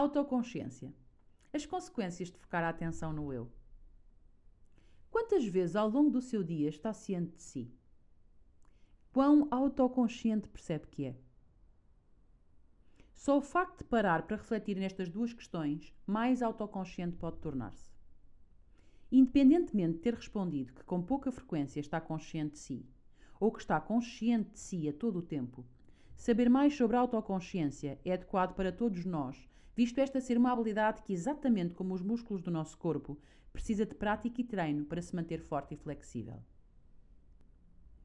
Autoconsciência. As consequências de focar a atenção no eu. Quantas vezes ao longo do seu dia está ciente de si? Quão autoconsciente percebe que é? Só o facto de parar para refletir nestas duas questões, mais autoconsciente pode tornar-se. Independentemente de ter respondido que com pouca frequência está consciente de si, ou que está consciente de si a todo o tempo, saber mais sobre a autoconsciência é adequado para todos nós, visto esta ser uma habilidade que, exatamente como os músculos do nosso corpo, precisa de prática e treino para se manter forte e flexível.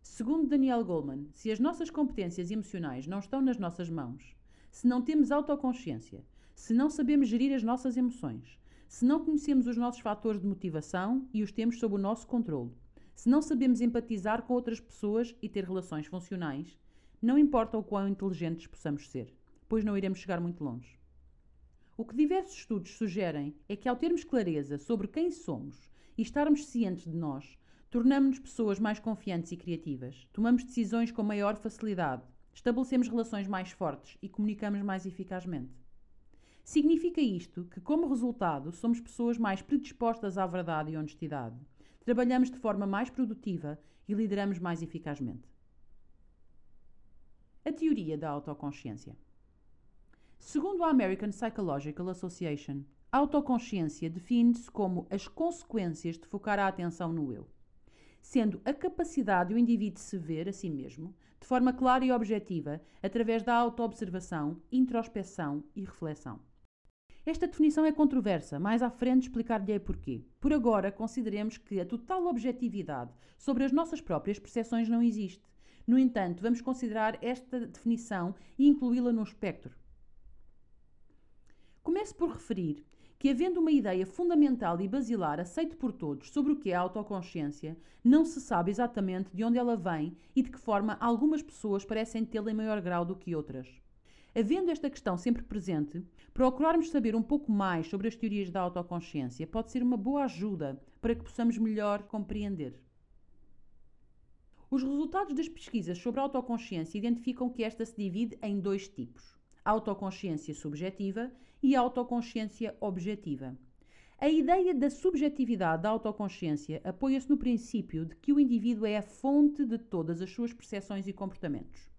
Segundo Daniel Goleman, se as nossas competências emocionais não estão nas nossas mãos, se não temos autoconsciência, se não sabemos gerir as nossas emoções, se não conhecemos os nossos fatores de motivação e os temos sob o nosso controle, se não sabemos empatizar com outras pessoas e ter relações funcionais, não importa o quão inteligentes possamos ser, pois não iremos chegar muito longe. O que diversos estudos sugerem é que, ao termos clareza sobre quem somos e estarmos cientes de nós, tornamos-nos pessoas mais confiantes e criativas, tomamos decisões com maior facilidade, estabelecemos relações mais fortes e comunicamos mais eficazmente. Significa isto que, como resultado, somos pessoas mais predispostas à verdade e honestidade, trabalhamos de forma mais produtiva e lideramos mais eficazmente. A teoria da autoconsciência. Segundo a American Psychological Association, a autoconsciência define-se como as consequências de focar a atenção no eu, sendo a capacidade do indivíduo se ver a si mesmo de forma clara e objetiva através da autoobservação, introspeção e reflexão. Esta definição é controversa, mais à frente explicar-lhe porquê. Por agora, consideremos que a total objetividade sobre as nossas próprias percepções não existe. No entanto, vamos considerar esta definição e incluí-la no espectro. Começo por referir que, havendo uma ideia fundamental e basilar aceita por todos sobre o que é a autoconsciência, não se sabe exatamente de onde ela vem e de que forma algumas pessoas parecem tê-la em maior grau do que outras. Havendo esta questão sempre presente, procurarmos saber um pouco mais sobre as teorias da autoconsciência pode ser uma boa ajuda para que possamos melhor compreender. Os resultados das pesquisas sobre a autoconsciência identificam que esta se divide em dois tipos: autoconsciência subjetiva e autoconsciência objetiva. A ideia da subjetividade da autoconsciência apoia-se no princípio de que o indivíduo é a fonte de todas as suas percepções e comportamentos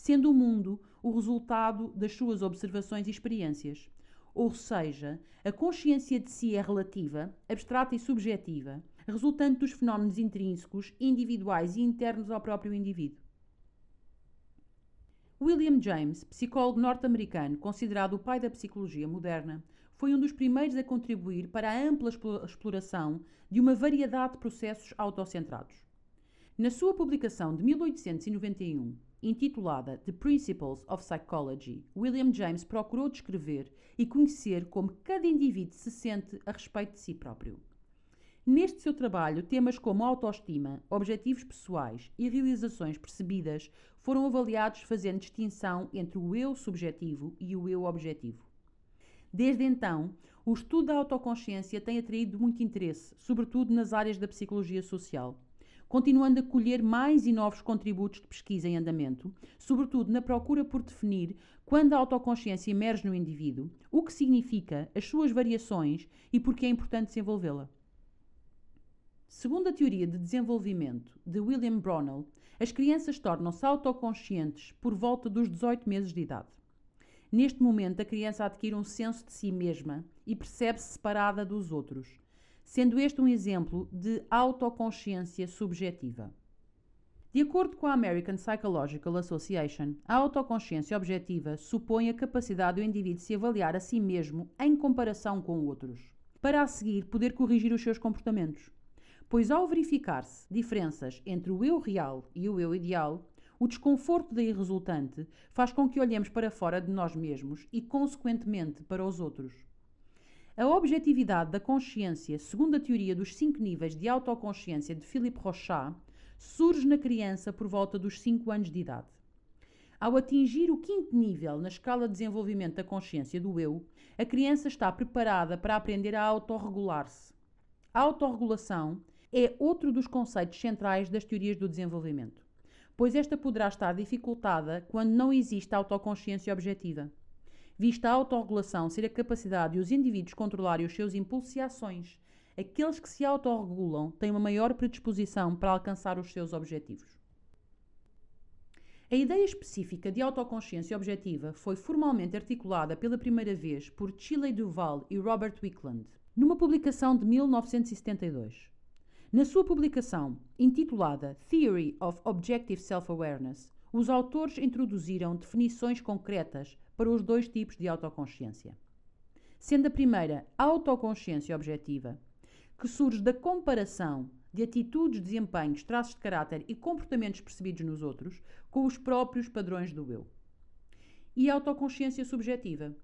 sendo o mundo o resultado das suas observações e experiências. Ou seja, a consciência de si é relativa, abstrata e subjetiva, resultante dos fenómenos intrínsecos, individuais e internos ao próprio indivíduo. William James, psicólogo norte-americano, considerado o pai da psicologia moderna, foi um dos primeiros a contribuir para a ampla exploração de uma variedade de processos autocentrados. Na sua publicação de 1891, intitulada The Principles of Psychology, William James procurou descrever e conhecer como cada indivíduo se sente a respeito de si próprio. Neste seu trabalho, temas como autoestima, objetivos pessoais e realizações percebidas foram avaliados fazendo distinção entre o eu subjetivo e o eu objetivo. Desde então, o estudo da autoconsciência tem atraído muito interesse, sobretudo nas áreas da psicologia social continuando a colher mais e novos contributos de pesquisa em andamento, sobretudo na procura por definir quando a autoconsciência emerge no indivíduo, o que significa, as suas variações e por que é importante desenvolvê-la. Segundo a teoria de desenvolvimento de William Brownell, as crianças tornam-se autoconscientes por volta dos 18 meses de idade. Neste momento, a criança adquire um senso de si mesma e percebe-se separada dos outros, sendo este um exemplo de autoconsciência subjetiva. De acordo com a American Psychological Association, a autoconsciência objetiva supõe a capacidade do indivíduo se avaliar a si mesmo em comparação com outros, para a seguir poder corrigir os seus comportamentos. Pois ao verificar-se diferenças entre o eu real e o eu ideal, o desconforto daí resultante faz com que olhemos para fora de nós mesmos e, consequentemente, para os outros. A objetividade da consciência, segundo a teoria dos cinco níveis de autoconsciência de Philippe Rochat, surge na criança por volta dos 5 anos de idade. Ao atingir o quinto nível na escala de desenvolvimento da consciência do eu, a criança está preparada para aprender a autorregular-se. A autorregulação é outro dos conceitos centrais das teorias do desenvolvimento, pois esta poderá estar dificultada quando não existe autoconsciência objetiva. vista a autorregulação ser a capacidade de os indivíduos controlarem os seus impulsos e ações. Aqueles que se autorregulam têm uma maior predisposição para alcançar os seus objetivos. A ideia específica de autoconsciência objetiva foi formalmente articulada pela primeira vez por Chile Duval e Robert Wickland, numa publicação de 1972. Na sua publicação, intitulada Theory of Objective Self-Awareness, os autores introduziram definições concretas para os dois tipos de autoconsciência. Sendo a primeira autoconsciência objetiva, que surge da comparação de atitudes, desempenhos, traços de caráter e comportamentos percebidos nos outros com os próprios padrões do eu. E a autoconsciência subjetiva,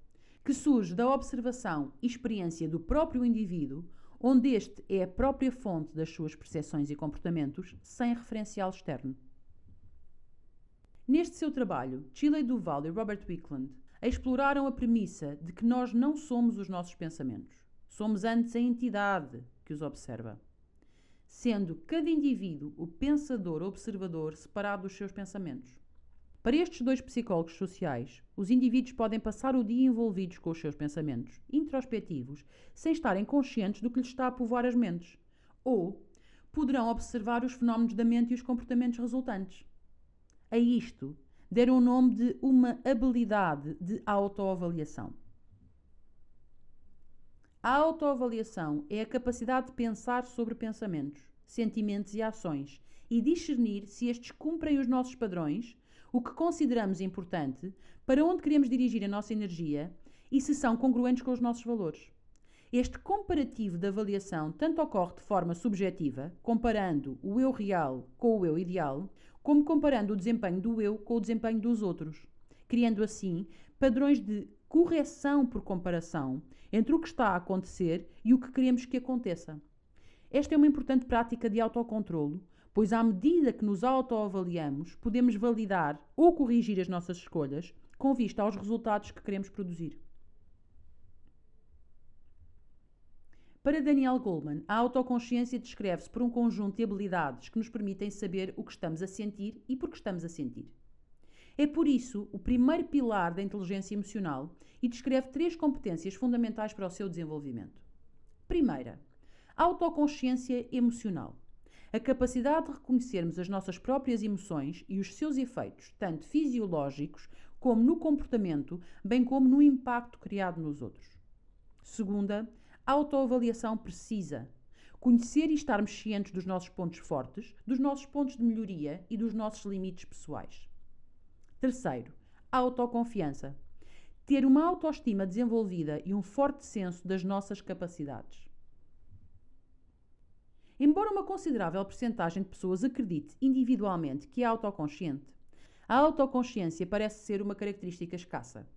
que surge da observação e experiência do próprio indivíduo onde este é a própria fonte das suas percepções e comportamentos, sem referencial externo. Neste seu trabalho, Chile Duval e Robert Wickland exploraram a premissa de que nós não somos os nossos pensamentos. Somos antes a entidade que os observa. Sendo cada indivíduo o pensador observador separado dos seus pensamentos. Para estes dois psicólogos sociais, os indivíduos podem passar o dia envolvidos com os seus pensamentos, introspectivos, sem estarem conscientes do que lhes está a povoar as mentes. Ou poderão observar os fenómenos da mente e os comportamentos resultantes. A isto deram o nome de uma habilidade de autoavaliação. A autoavaliação é a capacidade de pensar sobre pensamentos, sentimentos e ações e discernir se estes cumprem os nossos padrões o que consideramos importante, para onde queremos dirigir a nossa energia e se são congruentes com os nossos valores. Este comparativo de avaliação tanto ocorre de forma subjetiva, comparando o eu real com o eu ideal, como comparando o desempenho do eu com o desempenho dos outros, criando assim padrões de correção por comparação entre o que está a acontecer e o que queremos que aconteça. Esta é uma importante prática de autocontrolo, pois à medida que nos autoavaliamos, podemos validar ou corrigir as nossas escolhas com vista aos resultados que queremos produzir. Para Daniel Goleman, a autoconsciência descreve-se por um conjunto de habilidades que nos permitem saber o que estamos a sentir e por que estamos a sentir. É por isso o primeiro pilar da inteligência emocional e descreve três competências fundamentais para o seu desenvolvimento. Primeira, autoconsciência emocional a capacidade de reconhecermos as nossas próprias emoções e os seus efeitos, tanto fisiológicos como no comportamento, bem como no impacto criado nos outros. Segunda, autoavaliação precisa. Conhecer e estarmos cientes dos nossos pontos fortes, dos nossos pontos de melhoria e dos nossos limites pessoais. Terceiro, autoconfiança. Ter uma autoestima desenvolvida e um forte senso das nossas capacidades. Embora uma considerável percentagem de pessoas acredite individualmente que é autoconsciente, a autoconsciência parece ser uma característica escassa.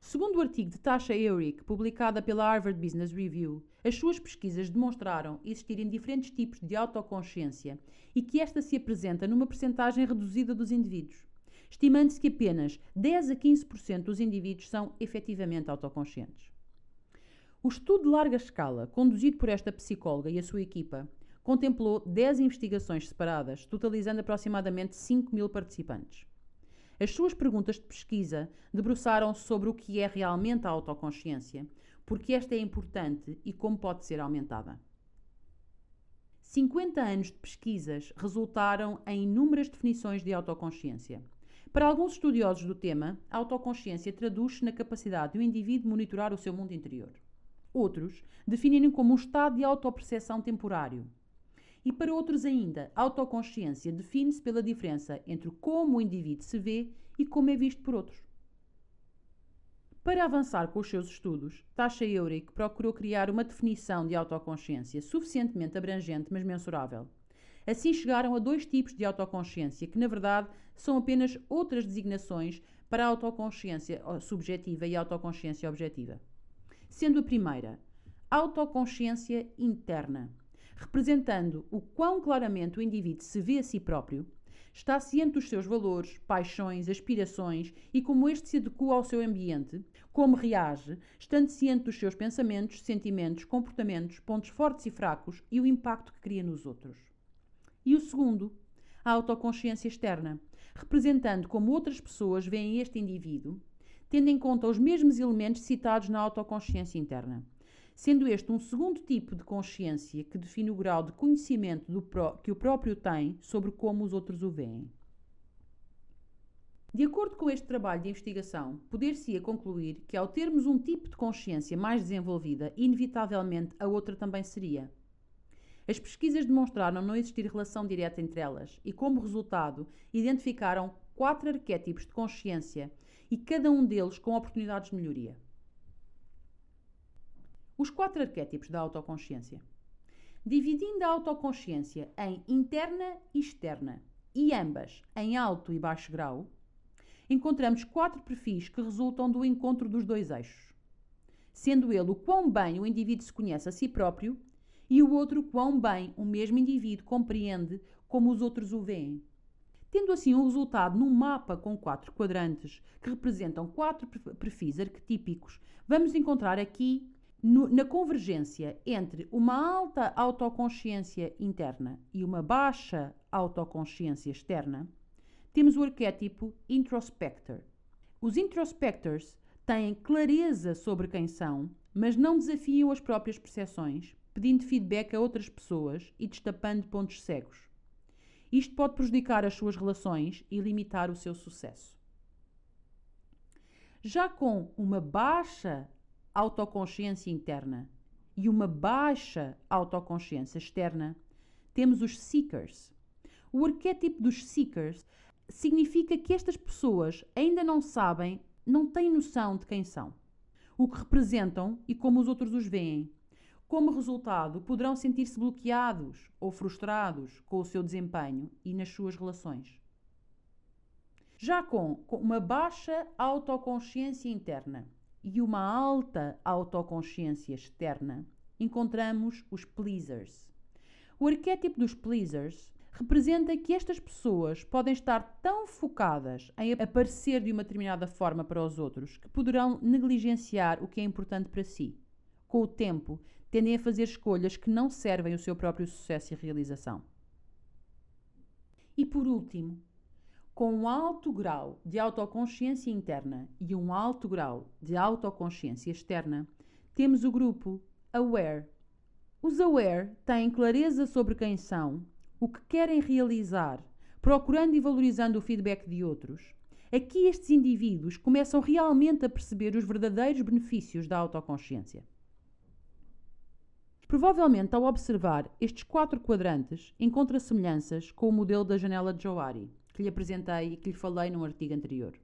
Segundo o artigo de Tasha Eurich, publicada pela Harvard Business Review, as suas pesquisas demonstraram existirem diferentes tipos de autoconsciência e que esta se apresenta numa percentagem reduzida dos indivíduos, estimando-se que apenas 10 a 15% dos indivíduos são efetivamente autoconscientes. O estudo de larga escala, conduzido por esta psicóloga e a sua equipa, contemplou 10 investigações separadas, totalizando aproximadamente 5 mil participantes. As suas perguntas de pesquisa debruçaram-se sobre o que é realmente a autoconsciência, porque esta é importante e como pode ser aumentada. 50 anos de pesquisas resultaram em inúmeras definições de autoconsciência. Para alguns estudiosos do tema, a autoconsciência traduz-se na capacidade do indivíduo monitorar o seu mundo interior. Outros definem como um estado de autoperceção temporário. E para outros ainda, a autoconsciência define-se pela diferença entre como o indivíduo se vê e como é visto por outros. Para avançar com os seus estudos, Tasha Eurich procurou criar uma definição de autoconsciência suficientemente abrangente, mas mensurável. Assim chegaram a dois tipos de autoconsciência, que na verdade são apenas outras designações para a autoconsciência subjetiva e a autoconsciência objetiva sendo a primeira autoconsciência interna, representando o quão claramente o indivíduo se vê a si próprio, está ciente dos seus valores, paixões, aspirações e como este se adequa ao seu ambiente, como reage, estando ciente dos seus pensamentos, sentimentos, comportamentos, pontos fortes e fracos e o impacto que cria nos outros. E o segundo, a autoconsciência externa, representando como outras pessoas veem este indivíduo, tendo em conta os mesmos elementos citados na autoconsciência interna. Sendo este um segundo tipo de consciência que define o grau de conhecimento pró que o próprio tem sobre como os outros o veem. De acordo com este trabalho de investigação, poder-se-ia concluir que, ao termos um tipo de consciência mais desenvolvida, inevitavelmente a outra também seria. As pesquisas demonstraram não existir relação direta entre elas e, como resultado, identificaram quatro arquétipos de consciência e cada um deles com oportunidades de melhoria. Os quatro arquétipos da autoconsciência. Dividindo a autoconsciência em interna e externa, e ambas em alto e baixo grau, encontramos quatro perfis que resultam do encontro dos dois eixos. Sendo ele o quão bem o indivíduo se conhece a si próprio e o outro quão bem o mesmo indivíduo compreende como os outros o veem. Tendo assim um resultado num mapa com quatro quadrantes que representam quatro perfis arquetípicos, vamos encontrar aqui no, na convergência entre uma alta autoconsciência interna e uma baixa autoconsciência externa, temos o arquétipo introspector. Os introspectors têm clareza sobre quem são, mas não desafiam as próprias percepções, pedindo feedback a outras pessoas e destapando pontos cegos. Isto pode prejudicar as suas relações e limitar o seu sucesso. Já com uma baixa autoconsciência interna e uma baixa autoconsciência externa, temos os seekers. O arquétipo dos seekers significa que estas pessoas ainda não sabem, não têm noção de quem são, o que representam e como os outros os veem. Como resultado, poderão sentir-se bloqueados ou frustrados com o seu desempenho e nas suas relações. Já com, com uma baixa autoconsciência interna e uma alta autoconsciência externa, encontramos os pleasers. O arquétipo dos pleasers representa que estas pessoas podem estar tão focadas em aparecer de uma determinada forma para os outros que poderão negligenciar o que é importante para si. Com o tempo, tendem a fazer escolhas que não servem o seu próprio sucesso e realização. E por último, com um alto grau de autoconsciência interna e um alto grau de autoconsciência externa, temos o grupo Aware. Os Aware têm clareza sobre quem são o que querem realizar, procurando e valorizando o feedback de outros, aqui estes indivíduos começam realmente a perceber os verdadeiros benefícios da autoconsciência. Provavelmente, ao observar estes quatro quadrantes, encontra semelhanças com o modelo da janela de Johari, que lhe apresentei e que lhe falei num artigo anterior.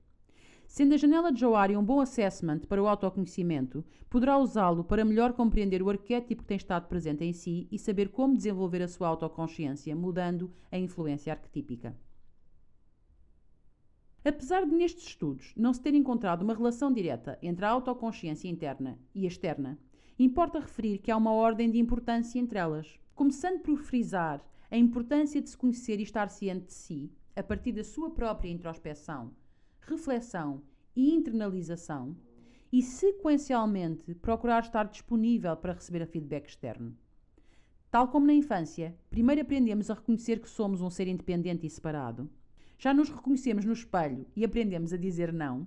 Sendo a janela de Johari um bom assessment para o autoconhecimento, poderá usá-lo para melhor compreender o arquétipo que tem estado presente em si e saber como desenvolver a sua autoconsciência, mudando a influência arquetípica. Apesar de nestes estudos não se ter encontrado uma relação direta entre a autoconsciência interna e externa, importa referir que há uma ordem de importância entre elas, começando por frisar a importância de se conhecer e estar ciente de si, a partir da sua própria introspeção reflexão e internalização e, sequencialmente, procurar estar disponível para receber a feedback externo. Tal como na infância, primeiro aprendemos a reconhecer que somos um ser independente e separado. Já nos reconhecemos no espelho e aprendemos a dizer não.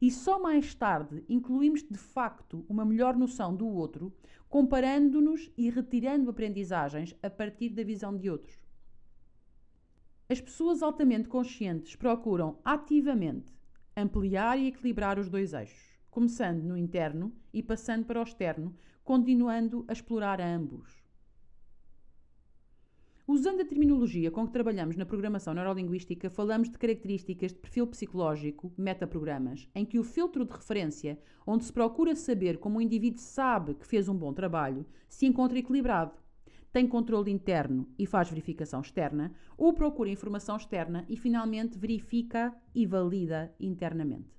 E só mais tarde incluímos de facto uma melhor noção do outro, comparando-nos e retirando aprendizagens a partir da visão de outros. As pessoas altamente conscientes procuram ativamente ampliar e equilibrar os dois eixos, começando no interno e passando para o externo, continuando a explorar ambos. Usando a terminologia com que trabalhamos na programação neurolinguística, falamos de características de perfil psicológico, metaprogramas, em que o filtro de referência, onde se procura saber como o indivíduo sabe que fez um bom trabalho, se encontra equilibrado. Tem controle interno e faz verificação externa, ou procura informação externa e finalmente verifica e valida internamente.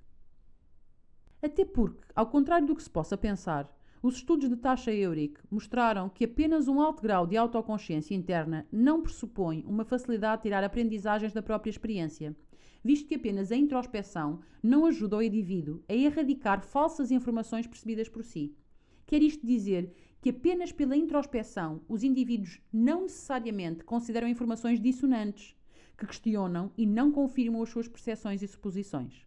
Até porque, ao contrário do que se possa pensar, os estudos de taxa Euric mostraram que apenas um alto grau de autoconsciência interna não pressupõe uma facilidade de tirar aprendizagens da própria experiência, visto que apenas a introspeção não ajuda o indivíduo a erradicar falsas informações percebidas por si. Quer isto dizer que apenas pela introspeção os indivíduos não necessariamente consideram informações dissonantes, que questionam e não confirmam as suas percepções e suposições.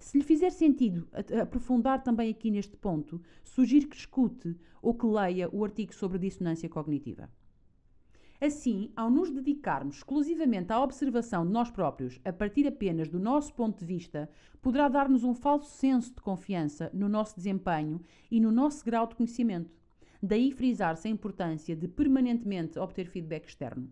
Se lhe fizer sentido aprofundar também aqui neste ponto, sugiro que escute ou que leia o artigo sobre dissonância cognitiva. Assim, ao nos dedicarmos exclusivamente à observação de nós próprios, a partir apenas do nosso ponto de vista, poderá dar-nos um falso senso de confiança no nosso desempenho e no nosso grau de conhecimento. Daí frisar-se a importância de permanentemente obter feedback externo.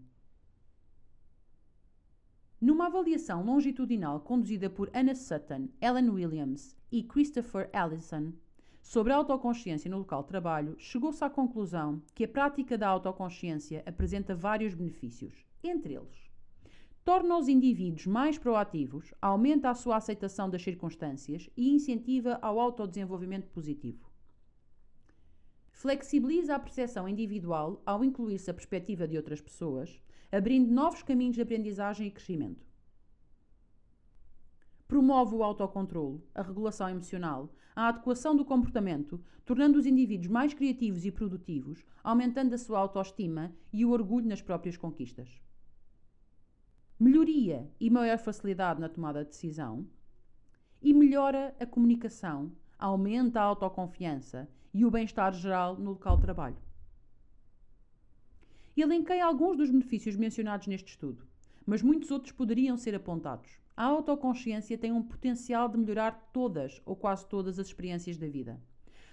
Numa avaliação longitudinal conduzida por Anna Sutton, Ellen Williams e Christopher Allison, sobre a autoconsciência no local de trabalho, chegou-se à conclusão que a prática da autoconsciência apresenta vários benefícios, entre eles torna os indivíduos mais proativos, aumenta a sua aceitação das circunstâncias e incentiva ao autodesenvolvimento positivo. Flexibiliza a percepção individual ao incluir-se a perspectiva de outras pessoas, abrindo novos caminhos de aprendizagem e crescimento. Promove o autocontrole, a regulação emocional, a adequação do comportamento, tornando os indivíduos mais criativos e produtivos, aumentando a sua autoestima e o orgulho nas próprias conquistas. Melhoria e maior facilidade na tomada de decisão. E melhora a comunicação, aumenta a autoconfiança e o bem-estar geral no local de trabalho. Elenquei alguns dos benefícios mencionados neste estudo, mas muitos outros poderiam ser apontados. A autoconsciência tem um potencial de melhorar todas ou quase todas as experiências da vida.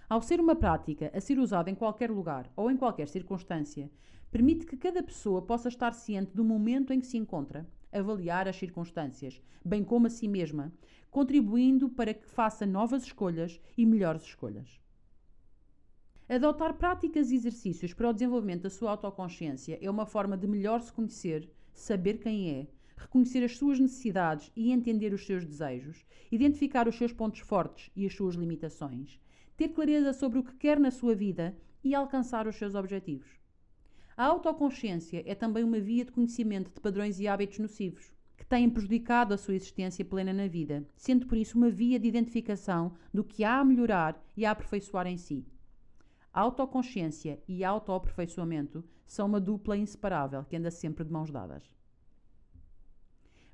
Ao ser uma prática a ser usada em qualquer lugar ou em qualquer circunstância, permite que cada pessoa possa estar ciente do momento em que se encontra, avaliar as circunstâncias, bem como a si mesma, contribuindo para que faça novas escolhas e melhores escolhas. Adotar práticas e exercícios para o desenvolvimento da sua autoconsciência é uma forma de melhor se conhecer, saber quem é, reconhecer as suas necessidades e entender os seus desejos, identificar os seus pontos fortes e as suas limitações, ter clareza sobre o que quer na sua vida e alcançar os seus objetivos. A autoconsciência é também uma via de conhecimento de padrões e hábitos nocivos que têm prejudicado a sua existência plena na vida, sendo por isso uma via de identificação do que há a melhorar e a aperfeiçoar em si. Autoconsciência e autoaperfeiçoamento são uma dupla inseparável que anda sempre de mãos dadas.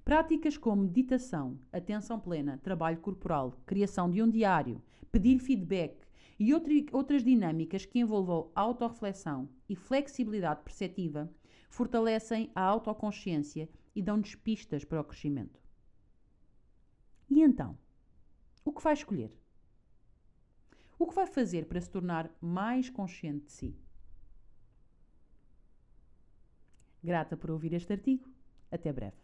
Práticas como meditação, atenção plena, trabalho corporal, criação de um diário, pedir feedback e outras dinâmicas que envolvam autorreflexão e flexibilidade perceptiva fortalecem a autoconsciência e dão-nos pistas para o crescimento. E então? O que vai escolher? O que vai fazer para se tornar mais consciente de si? Grata por ouvir este artigo. Até breve.